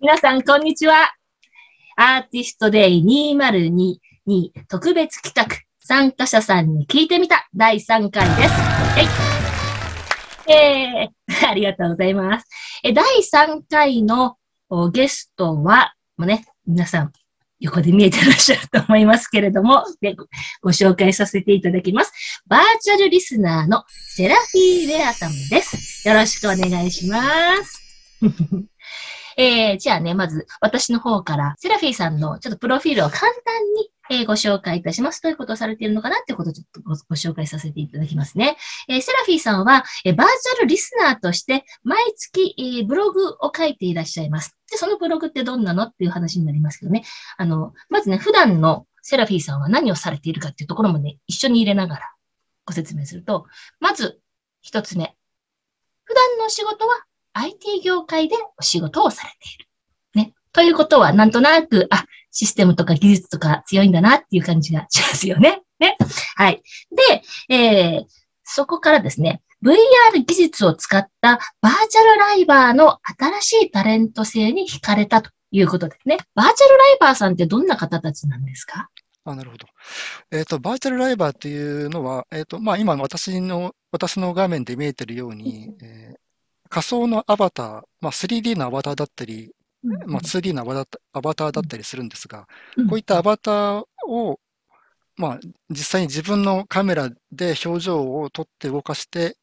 皆さん、こんにちは。アーティストデイ2022特別企画、参加者さんに聞いてみた第3回です。はい。えー、ありがとうございます。え第3回のゲストは、もうね、皆さん、横で見えてらっしゃると思いますけれども、でご紹介させていただきます。バーチャルリスナーのセラフィー・レアさんです。よろしくお願いします。えー、じゃあね、まず私の方からセラフィーさんのちょっとプロフィールを簡単にえー、ご紹介いたします。どういうことをされているのかなってことをちょっとご紹介させていただきますね。えー、セラフィーさんは、えー、バーチャルリスナーとして毎月、えー、ブログを書いていらっしゃいます。で、そのブログってどんなのっていう話になりますけどね。あの、まずね、普段のセラフィーさんは何をされているかっていうところもね、一緒に入れながらご説明すると、まず、一つ目。普段の仕事は IT 業界でお仕事をされている。ね。ということは、なんとなく、あ、システムとか技術とか強いんだなっていう感じがしますよね。ね。はい。で、えー、そこからですね、VR 技術を使ったバーチャルライバーの新しいタレント性に惹かれたということですね。バーチャルライバーさんってどんな方たちなんですか？あなるほど。えっ、ー、と、バーチャルライバーっていうのは、えっ、ー、と、まあ、今私の、私の画面で見えてるように、えー、仮想のアバター、まあ、3D のアバターだったり、まあ、2D のアバターだったりするんですが、こういったアバターを、まあ、実際に自分のカメラで表情を撮って動かして、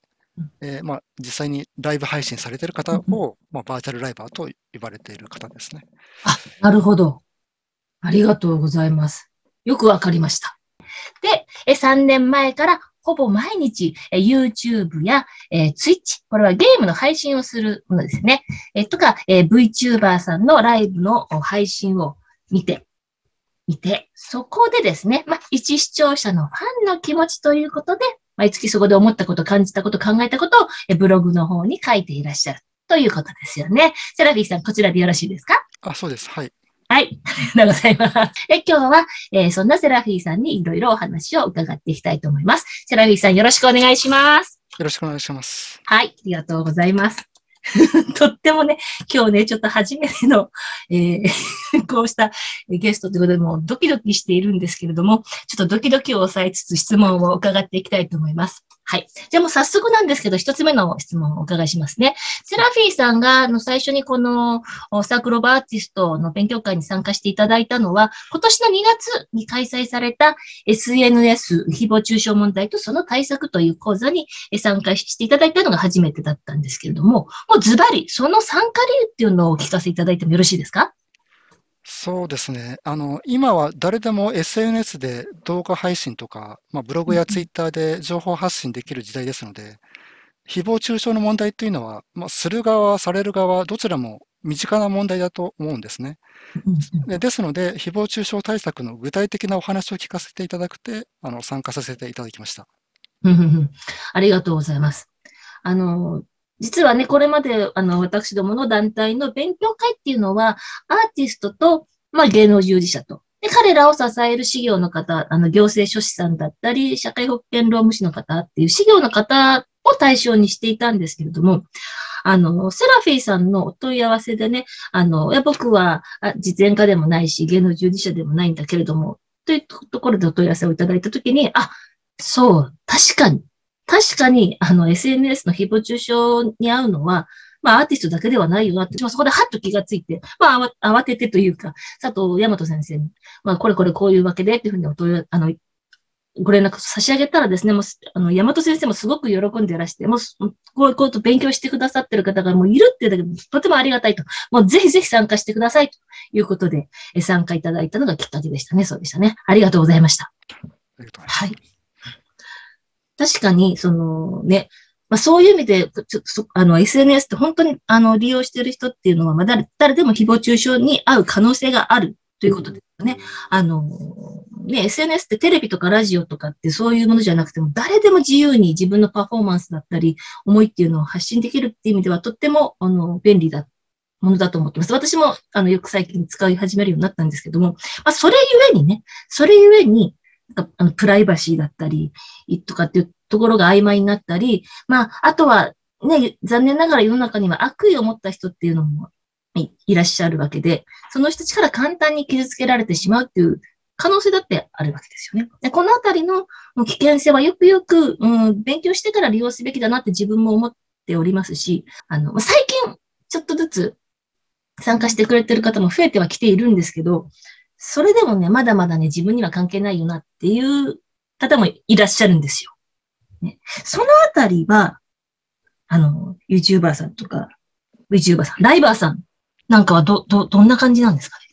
えー、まあ、実際にライブ配信されている方を、まあ、バーチャルライバーと呼ばれている方ですね。あ、なるほど。ありがとうございます。よくわかりました。で、3年前からほぼ毎日、え YouTube や、え Twitch、これはゲームの配信をするものですね。えとか、え VTuber さんのライブの配信を見て、見て、そこでですね、まあ、一視聴者のファンの気持ちということで、毎月そこで思ったこと、感じたこと、考えたことをえブログの方に書いていらっしゃるということですよね。セラビーさん、こちらでよろしいですか？あ、そうです。はい。はい。ありがとうございます。え今日は、えー、そんなセラフィーさんにいろいろお話を伺っていきたいと思います。セラフィーさんよろしくお願いします。よろしくお願いします。はい。ありがとうございます。とってもね、今日ね、ちょっと初めての、えー、こうしたゲストということで、もうドキドキしているんですけれども、ちょっとドキドキを抑えつつ質問を伺っていきたいと思います。はい。じゃあもう早速なんですけど、一つ目の質問をお伺いしますね。セラフィーさんが、あの、最初にこのサークルオブアーティストの勉強会に参加していただいたのは、今年の2月に開催された SNS 誹謗中傷問題とその対策という講座に参加していただいたのが初めてだったんですけれども、もうズバリ、その参加理由っていうのをお聞かせいただいてもよろしいですか？そうですね。あの、今は誰でも SNS で動画配信とか、まあ、ブログやツイッターで情報発信できる時代ですので、誹謗中傷の問題というのは、まあ、する側、される側、どちらも身近な問題だと思うんですね。でですので、誹謗中傷対策の具体的なお話を聞かせていただくて、あの参加させていただきました。ありがとうございます。あの、実はね、これまで、あの、私どもの団体の勉強会っていうのは、アーティストと、まあ、芸能従事者と、で、彼らを支える事業の方、あの、行政書士さんだったり、社会保険労務士の方っていう事業の方を対象にしていたんですけれども、あの、セラフィーさんのお問い合わせでね、あの、いや僕は実演家でもないし、芸能従事者でもないんだけれども、というところでお問い合わせをいただいたときに、あ、そう、確かに、確かに、あの、SNS の誹謗中傷に遭うのは、まあ、アーティストだけではないよなって、そこでハッと気がついて、まあ、慌ててというか、佐藤大和先生に、まあ、これこれこういうわけでっていうふうにお問い、あの、ご連絡差し上げたらですね、もう、あの、大和先生もすごく喜んでいらして、もう、こういうこと勉強してくださってる方がもういるっていうだけで、とてもありがたいと。もうぜひぜひ参加してくださいということで、参加いただいたのがきっかけでしたね。そうでしたね。ありがとうございました。はい。確かに、そのね、まあ、そういう意味で、ちょあの、SNS って本当に、あの、利用してる人っていうのは、まあ、誰、誰でも誹謗中傷に遭う可能性があるということですよね。あの、ね、SNS ってテレビとかラジオとかってそういうものじゃなくても、誰でも自由に自分のパフォーマンスだったり、思いっていうのを発信できるっていう意味では、とっても、あの、便利だものだと思ってます。私も、あの、よく最近使い始めるようになったんですけども、まあ、それゆえにね、それゆえに、あのプライバシーだったり、とかっていうところが曖昧になったり、まあ、あとは、ね、残念ながら世の中には悪意を持った人っていうのもいらっしゃるわけで、その人たちから簡単に傷つけられてしまうっていう可能性だってあるわけですよね。でこのあたりの危険性はよくよく、うん、勉強してから利用すべきだなって自分も思っておりますし、あの、最近ちょっとずつ参加してくれてる方も増えてはきているんですけど、それでもね、まだまだね、自分には関係ないよなっていう方もいらっしゃるんですよ。ね、そのあたりは、あの、YouTuber さんとか、VTuber さん、ライバーさんなんかはど、ど、どんな感じなんですかね？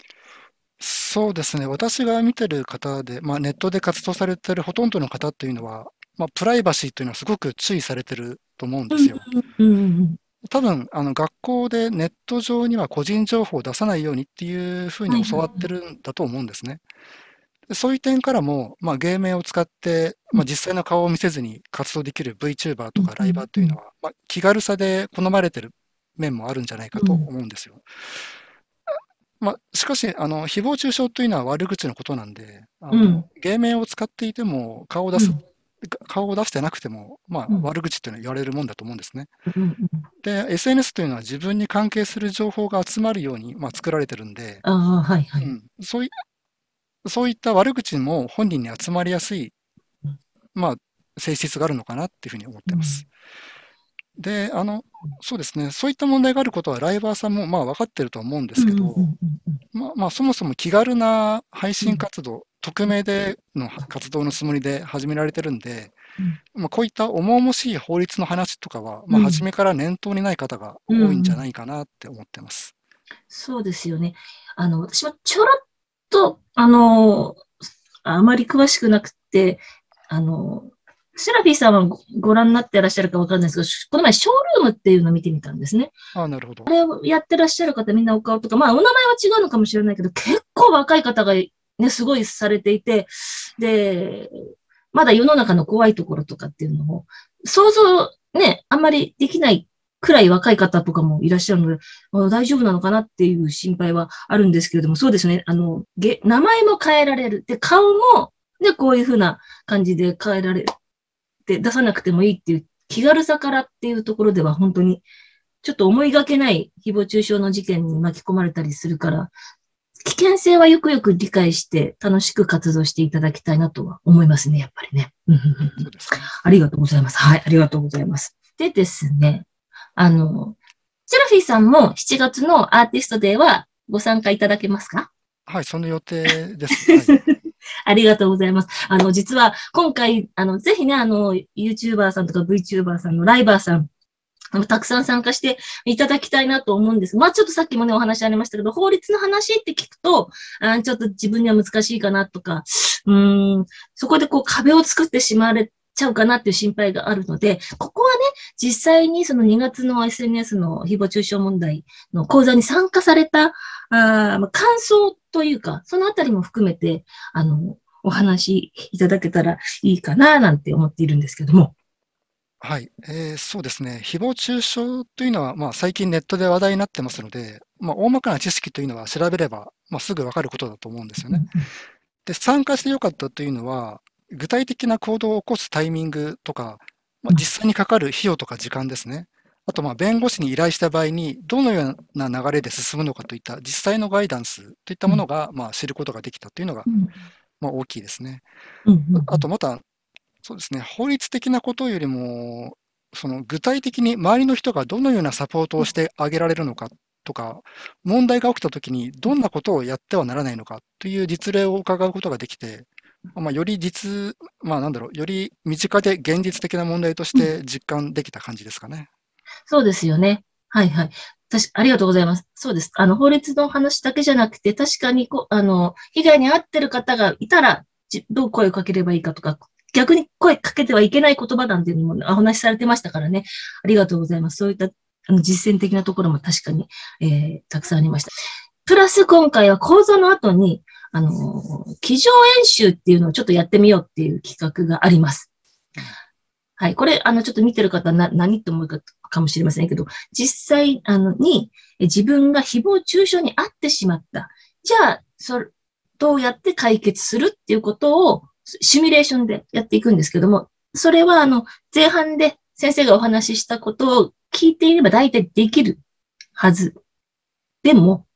そうですね。私が見てる方で、まあ、ネットで活動されてるほとんどの方というのは、まあ、プライバシーというのはすごく注意されてると思うんですよ。うんうんうん多分、あの、学校でネット上には個人情報を出さないようにっていうふうに教わってるんだと思うんですね。そういう点からも、まあ、芸名を使って、まあ、実際の顔を見せずに活動できる VTuber とかライバーというのは、まあ、気軽さで好まれてる面もあるんじゃないかと思うんですよ。まあ、しかし、あの、誹謗中傷というのは悪口のことなんで、あの芸名を使っていても顔を出す、顔を出してなくても、まあ、悪口っていうのは言われるもんだと思うんですね。で、SNS というのは自分に関係する情報が集まるように、まあ、作られてるんで、はいはい、うん、そういそういった悪口も本人に集まりやすい、まあ、性質があるのかなっていうふうに思ってます。で、あの、そうですね、そういった問題があることはライバーさんもまあ分かってると思うんですけど、まあ、まあ、そもそも気軽な配信活動、匿名での活動のつもりで始められてるんで、まあ、こういった重々しい法律の話とかは、まあ、初めから念頭にない方が多いんじゃないかなって思ってます。そうですよね。あの、私はちょろっと、あの、あまり詳しくなくて、あの、セラフィーさんはご覧になってらっしゃるかわかんないですけど、この前ショールームっていうのを見てみたんですね。あなるほど。これをやってらっしゃる方みんなお顔とか、まあお名前は違うのかもしれないけど、結構若い方がね、すごいされていて、で、まだ世の中の怖いところとかっていうのを、想像ね、あんまりできないくらい若い方とかもいらっしゃるので、大丈夫なのかなっていう心配はあるんですけれども、そうですね。あの、名前も変えられる。で、顔も、で、こういうふうな感じで変えられて出さなくてもいいっていう気軽さからっていうところでは本当に、ちょっと思いがけない誹謗中傷の事件に巻き込まれたりするから、危険性はよくよく理解して楽しく活動していただきたいなとは思いますね、やっぱりね。ありがとうございます。はい、ありがとうございます。でですね、あの、セラフィーさんも7月のアーティストデーはご参加いただけますか？はい、その予定です。はい、ありがとうございます。あの、実は今回、あの、ぜひね、あの、YouTuber さんとか VTuber さんのライバーさん、たくさん参加していただきたいなと思うんです。まあ、ちょっとさっきもね、お話ありましたけど、法律の話って聞くと、あちょっと自分には難しいかなとか、うん、そこでこう壁を作ってしまわれちゃうかなっていう心配があるので、ここはね、実際にその2月の SNS の誹謗中傷問題の講座に参加された、あ、感想というか、そのあたりも含めて、あの、お話いただけたらいいかな、なんて思っているんですけども。はい、えー、そうですね。誹謗中傷というのは、まあ、最近ネットで話題になってますので、まあ、大まかな知識というのは調べれば、まあ、すぐわかることだと思うんですよね。で、参加してよかったというのは、具体的な行動を起こすタイミングとか、まあ、実際にかかる費用とか時間ですね。あと、まあ、弁護士に依頼した場合に、どのような流れで進むのかといった実際のガイダンスといったものが、まあ、知ることができたというのが、まあ、大きいですね。あと、また、そうですね、法律的なことよりも、その具体的に周りの人がどのようなサポートをしてあげられるのかとか、問題が起きたときにどんなことをやってはならないのかという実例を伺うことができて、まあ、より実、まあなんだろう、より身近で現実的な問題として実感できた感じですかね。そうですよね。はいはい。確ありがとうございます。そうです。あの、法律の話だけじゃなくて、確かにこ、あの、被害に遭ってる方がいたら、どう声をかければいいかとか、逆に声かけてはいけない言葉なんていうのもお話しされてましたからね。ありがとうございます。そういったあの実践的なところも確かに、えー、たくさんありました。プラス今回は講座の後に、あの、机上演習っていうのをちょっとやってみようっていう企画があります。はい。これ、あの、ちょっと見てる方な、何って思うかかもしれませんけど、実際、あの、に、自分が誹謗中傷に遭ってしまった。じゃあ、それ、どうやって解決するっていうことを、シミュレーションでやっていくんですけども、それは、あの、前半で先生がお話ししたことを聞いていれば大体できるはずでも、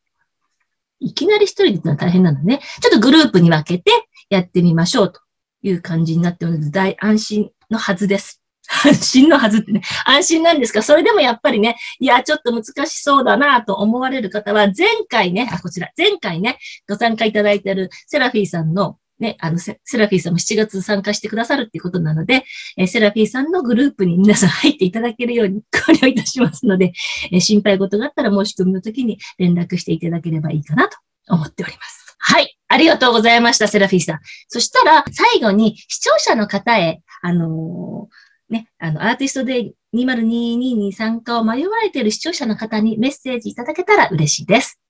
いきなり一人でってのは大変なのね。ちょっとグループに分けてやってみましょうという感じになっておるので、大安心のはずです。安心のはずってね、安心なんですが、それでもやっぱりね、いや、ちょっと難しそうだなと思われる方は、前回ね、あ、こちら、前回ね、ご参加いただいているセラフィーさんのね、あのセ、セラフィーさんも7月参加してくださるっていうことなので、えセラフィーさんのグループに皆さん入っていただけるように考慮いたしますので、え心配事があったら申し込みの時に連絡していただければいいかなと思っております。はい。ありがとうございました、セラフィーさん。そしたら、最後に視聴者の方へ、あのー、ね、あの、アーティストで2022に参加を迷われている視聴者の方にメッセージいただけたら嬉しいです。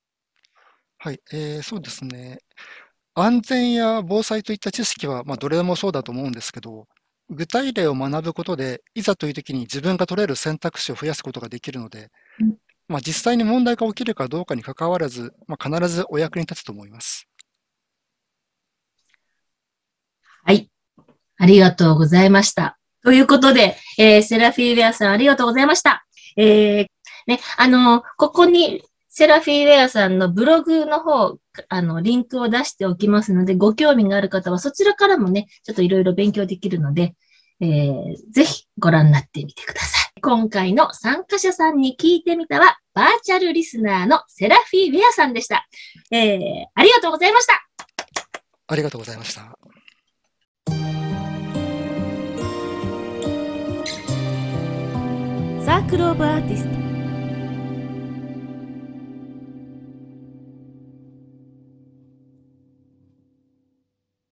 はい、えー、そうですね。安全や防災といった知識は、まあ、どれもそうだと思うんですけど、具体例を学ぶことで、いざという時に自分が取れる選択肢を増やすことができるので、まあ、実際に問題が起きるかどうかにかかわらず、まあ、必ずお役に立つと思います。はい。ありがとうございました。ということで、えー、セラフィーウェアさんありがとうございました。えー、ね、あの、ここにセラフィーウェアさんのブログの方、あの、リンクを出しておきますので、ご興味がある方はそちらからもね、ちょっといろいろ勉強できるので、えー、ぜひご覧になってみてください。今回の参加者さんに聞いてみたは、バーチャルリスナーのセラフィーウェアさんでした。えー、ありがとうございました。ありがとうございました。ザークローブアーティスト。